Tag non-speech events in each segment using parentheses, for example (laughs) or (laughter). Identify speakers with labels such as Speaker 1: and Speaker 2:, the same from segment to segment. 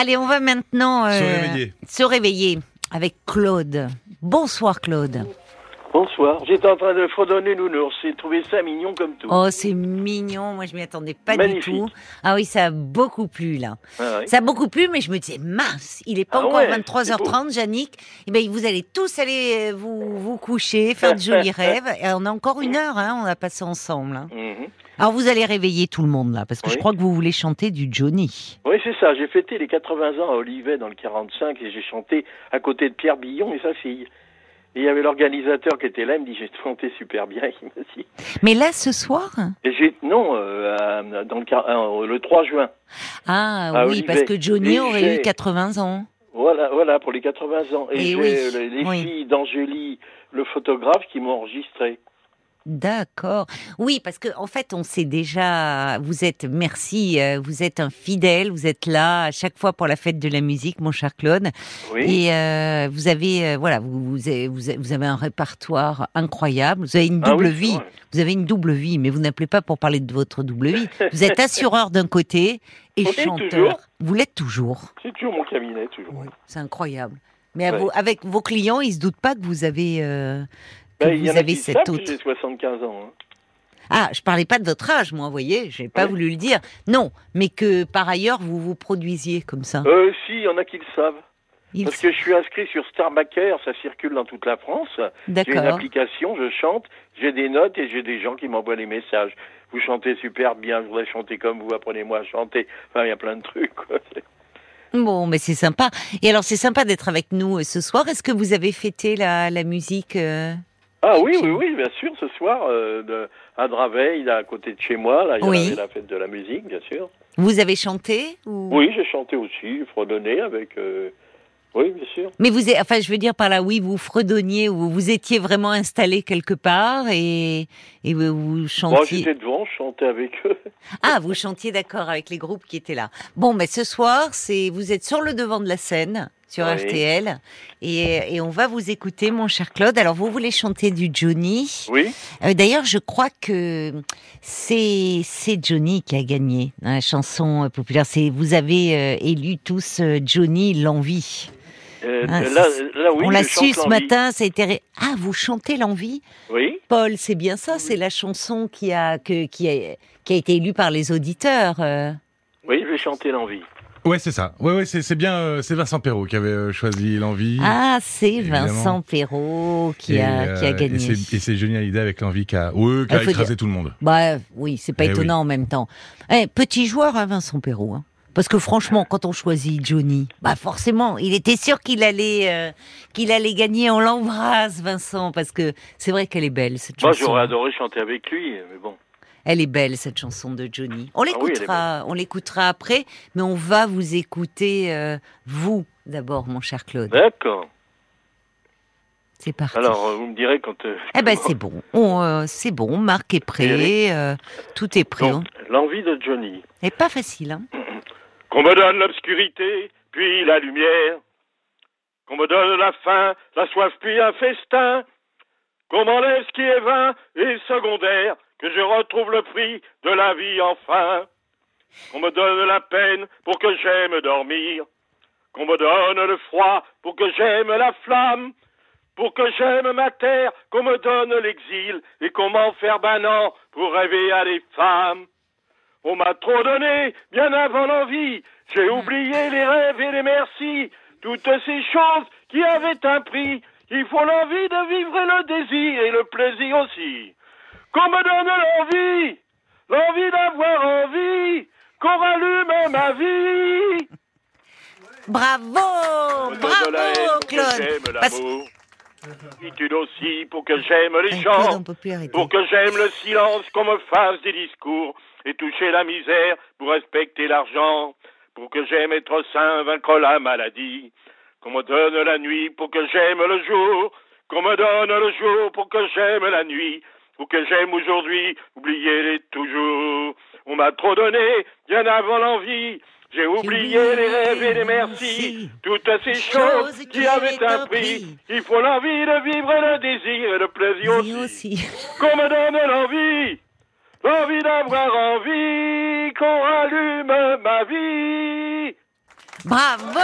Speaker 1: Allez, on va maintenant euh,
Speaker 2: Se réveiller.
Speaker 1: se réveiller avec Claude. Bonsoir Claude.
Speaker 3: Bonsoir. J'étais en train de fredonner Nounours. J'ai trouvé ça mignon comme tout.
Speaker 1: Oh, c'est mignon. Moi, je m'y attendais pas
Speaker 3: Magnifique.
Speaker 1: du tout. Ah oui, ça a beaucoup plu là.
Speaker 3: Ah.
Speaker 1: Ça a beaucoup plu, mais je me disais mince, il est pas
Speaker 3: Ah
Speaker 1: encore
Speaker 3: ouais,
Speaker 1: 23h30, Yannick. Eh ben, vous allez tous aller euh, vous vous coucher, faire de jolis (laughs) rêves. Et on a encore une heure, hein, on a passé ensemble. hein.
Speaker 3: Mhm.
Speaker 1: Alors vous allez réveiller tout le monde là, parce que je crois que vous voulez chanter du Johnny.
Speaker 3: Oui, c'est ça. J'ai fêté les 80 ans à Olivet dans le 45 et j'ai chanté à côté de Pierre Billon et sa fille. Et il y avait l'organisateur qui était là, il me dit j'ai chanté super bien, (laughs) il dit.
Speaker 1: Mais là, ce soir
Speaker 3: Et non euh, dans le, euh, le 3 juin.
Speaker 1: Ah oui,
Speaker 3: Olivet.
Speaker 1: parce que Johnny
Speaker 3: Et
Speaker 1: aurait eu 80 ans.
Speaker 3: Voilà, voilà pour les 80 ans. Et,
Speaker 1: Et
Speaker 3: j'ai
Speaker 1: oui,
Speaker 3: euh, les, les
Speaker 1: oui.
Speaker 3: filles d'Angélie, le photographe, qui m'ont enregistré.
Speaker 1: D'accord. Oui, parce que en fait, on sait déjà. Vous êtes, merci, euh, vous êtes un fidèle. Vous êtes là à chaque fois pour la fête de la musique, mon cher Claude.
Speaker 3: Oui.
Speaker 1: Et euh, vous avez, euh, voilà, vous, vous avez, vous un répertoire incroyable. Vous avez une
Speaker 3: Ah
Speaker 1: double
Speaker 3: oui,
Speaker 1: vie. Vous avez une double vie, mais vous n'appelez pas pour parler de votre double vie. Vous êtes (laughs) assureur d'un côté et chanteur. Vous l'êtes toujours.
Speaker 3: C'est toujours mon cabinet, toujours.
Speaker 1: C'est incroyable. Mais à
Speaker 3: Ouais.
Speaker 1: vos- avec vos clients, ils se doutent pas que vous avez, euh, que
Speaker 3: Ben, y
Speaker 1: vous
Speaker 3: en
Speaker 1: avez cette autre.
Speaker 3: j'ai 75 ans. hein.
Speaker 1: Ah, je parlais pas de votre âge, moi, vous voyez, j'ai pas voulu le dire. Non, mais que par ailleurs vous vous produisiez comme ça.
Speaker 3: Euh, si, il y en a qui le savent. Parce que je suis inscrit sur Starbacker, ça circule dans toute la France. J'ai une
Speaker 1: D'accord.
Speaker 3: application, je chante, j'ai des notes et j'ai des gens qui m'envoient les messages. Vous chantez super bien, je voudrais chanter comme vous, apprenez-moi à chanter. Enfin, il y a plein de trucs. Quoi.
Speaker 1: Bon, mais c'est sympa. Et alors, c'est sympa d'être avec nous euh, ce soir. Est-ce que vous avez fêté la, la musique euh?
Speaker 3: Ah oui, oui, oui, bien sûr, ce soir, euh, de, à Draveil, là, à côté de chez moi, là, il y
Speaker 1: Oui.
Speaker 3: avait la fête de la musique, bien sûr.
Speaker 1: Vous avez chanté ou...
Speaker 3: Oui, j'ai chanté aussi, fredonné avec... euh, Oui, bien sûr.
Speaker 1: Mais vous, êtes- enfin, je veux dire par là, oui, vous fredonniez ou vous étiez vraiment installé quelque part et, et vous, vous
Speaker 3: Moi,
Speaker 1: chantiez.
Speaker 3: j'étais devant, je chantais avec eux. (laughs)
Speaker 1: ah, vous chantiez d'accord avec les groupes qui étaient là. Bon, mais ce soir, c'est vous êtes sur le devant de la scène sur
Speaker 3: Oui.
Speaker 1: RTL et, et on va vous écouter, mon cher Claude. Alors, vous voulez chanter du Johnny?
Speaker 3: Oui,
Speaker 1: Euh, D'ailleurs, je crois que c'est Johnny qui a gagné dans la chanson euh, populaire. C'est vous avez euh, élu tous euh, Johnny l'envie.
Speaker 3: Euh,
Speaker 1: Ah,
Speaker 3: là, là, oui,
Speaker 1: On l'a su ce matin. Ça a été ré- ah vous chantez l'envie,
Speaker 3: Oui,
Speaker 1: Paul. C'est bien ça. C'est la chanson qui a que qui a qui a été élue par les auditeurs.
Speaker 3: oui, je vais chanter l'envie.
Speaker 2: Ouais, c'est ça. Ouais, ouais, c'est c'est bien. euh, c'est Vincent Perrault qui avait euh, choisi l'envie.
Speaker 1: Ah, c'est. Vincent Perrault qui
Speaker 2: Et,
Speaker 1: a qui a
Speaker 2: euh,
Speaker 1: gagné.
Speaker 2: Et c'est- Johnny Hallyday avec l'envie qui a, ouais, qui a
Speaker 1: faut
Speaker 2: écrasé tout le monde.
Speaker 1: Bah oui, c'est pas
Speaker 2: Eh
Speaker 1: étonnant en même temps. Eh, petit joueur, hein, Vincent Perrault. hein. Parce que franchement, quand on choisit Johnny, bah forcément, il était sûr qu'il allait, euh, qu'il allait gagner. On l'embrasse, Vincent, parce que c'est vrai qu'elle est belle cette
Speaker 3: Moi, j'aurais adoré chanter avec lui, mais bon.
Speaker 1: Elle est belle cette chanson de Johnny. On
Speaker 3: Ah oui,
Speaker 1: l'écoutera, on l'écoutera après, mais on va vous écouter euh, vous d'abord, mon cher Claude.
Speaker 3: D'accord.
Speaker 1: C'est parti.
Speaker 3: Alors, euh, vous me direz quand... euh,
Speaker 1: eh ben (laughs) c'est bon, On, euh, c'est bon. Marc est prêt, euh, tout est prêt.
Speaker 3: donc, l'envie de Johnny.
Speaker 1: Et pas facile, hein. (clears throat)
Speaker 3: Qu'on me donne l'obscurité, puis la lumière. Qu'on me donne la faim, la soif, puis un festin. Qu'on m'enlève ce qui est vain et secondaire. Que je retrouve le prix de la vie enfin. Qu'on me donne la peine pour que j'aime dormir. Qu'on me donne le froid pour que j'aime la flamme. Pour que j'aime ma terre, qu'on me donne l'exil et qu'on m'enferme un an pour rêver à des femmes. On m'a trop donné, bien avant l'envie. J'ai oublié les rêves et les merci. Toutes ces choses qui avaient un prix. Il faut l'envie de vivre et le désir et le plaisir aussi. Qu'on me donne l'envie, l'envie d'avoir envie, qu'on rallume ma vie.
Speaker 1: Bravo, bravo,
Speaker 3: pour que
Speaker 1: Claude.
Speaker 3: j'aime
Speaker 1: Parce-.
Speaker 3: Solitude aussi pour que j'aime les
Speaker 1: Claude,
Speaker 3: gens. Pour que j'aime le silence, qu'on me fasse des discours et toucher la misère pour respecter l'argent. Pour que j'aime être sain, vaincre la maladie. Qu'on me donne la nuit pour que j'aime le jour. Qu'on me donne le jour pour que j'aime la nuit. Pour que j'aime aujourd'hui, oubliez-les toujours. On m'a trop donné, bien avant l'envie. J'ai oublié les rêves et les merci. Toutes ces choses qui avaient un prix. Il faut l'envie de vivre le désir et le plaisir aussi.
Speaker 1: aussi. (laughs)
Speaker 3: Qu'on me donne l'envie, l'envie d'avoir envie, qu'on rallume ma vie.
Speaker 1: Bravo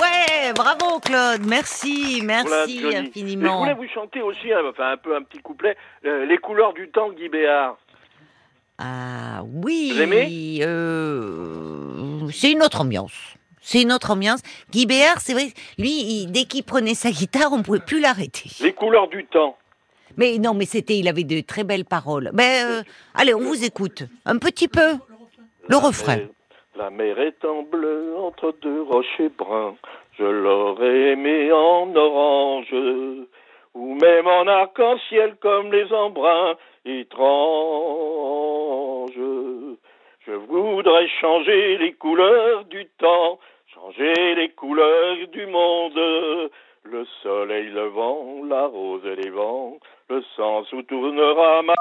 Speaker 1: Ouais, bravo Claude, merci,
Speaker 3: Voilà,
Speaker 1: merci
Speaker 3: Johnny. Et je
Speaker 1: infiniment.
Speaker 3: voulais vous chanter aussi, hein, enfin un peu un petit couplet, euh, Les couleurs du temps Guy Béard.
Speaker 1: Ah oui,
Speaker 3: Vous aimez?
Speaker 1: euh, c'est une autre ambiance. C'est une autre ambiance. Guy Béard, c'est vrai, lui, il- dès qu'il prenait sa guitare, on pouvait plus l'arrêter.
Speaker 3: Les couleurs du temps.
Speaker 1: Mais non, mais c'était, il avait de très belles paroles. Ben, euh, allez, on vous écoute un petit peu. Le refrain.
Speaker 3: La mer étant bleue entre deux rochers bruns, je l'aurais aimé en orange, ou même en arc-en-ciel comme les embruns étranges. Je voudrais changer les couleurs du temps, changer les couleurs du monde, le soleil, le vent, la rose et les vents, le sang où tournera ma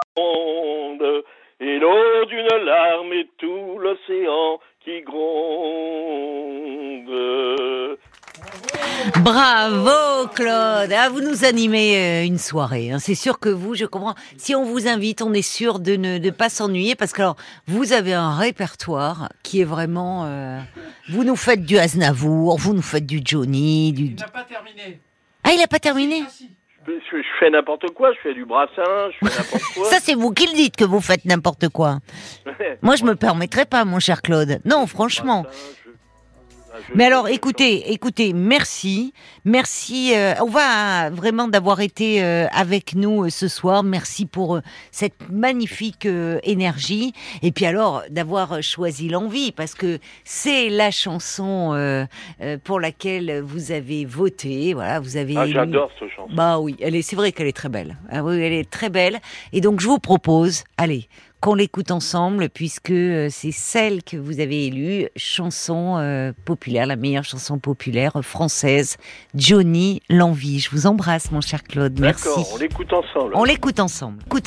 Speaker 1: Bravo Claude ah, Vous nous animez euh, une soirée. hein. C'est sûr que vous, je comprends. Si on vous invite, on est sûr de ne de pas s'ennuyer parce que alors, vous avez un répertoire qui est vraiment. euh, vous nous faites du Aznavour, vous nous faites du Johnny, du.
Speaker 4: Il n'a pas terminé.
Speaker 1: Ah, il a pas terminé?
Speaker 4: Ah si.
Speaker 3: Je, fais n'importe quoi, je fais du brassin, je fais n'importe (laughs) quoi.
Speaker 1: Ça, c'est vous qui le dites que vous faites n'importe quoi. (laughs) Moi, je me permettrais pas, mon cher Claude. Non, franchement.
Speaker 3: Brassin, je- je-
Speaker 1: Mais alors, écoutez, écoutez, merci, merci. euh, on va vraiment d'avoir été euh, avec nous euh, ce soir. Merci pour euh, cette magnifique euh, énergie. Et puis alors d'avoir choisi l'envie, parce que c'est la chanson euh, euh, pour laquelle vous avez voté. Voilà, vous avez.
Speaker 3: Ah, j'adore ce chanson.
Speaker 1: Bah oui, elle est. C'est vrai qu'elle est très belle. Ah oui, elle est très belle. Et donc je vous propose, allez, qu'on l'écoute ensemble, puisque euh, c'est celle que vous avez élue, chanson euh, populaire, la meilleure chanson populaire française, Johnny l'envie. Je vous embrasse, mon cher Claude. Merci.
Speaker 3: D'accord, on l'écoute ensemble.
Speaker 1: On l'écoute ensemble. Écoute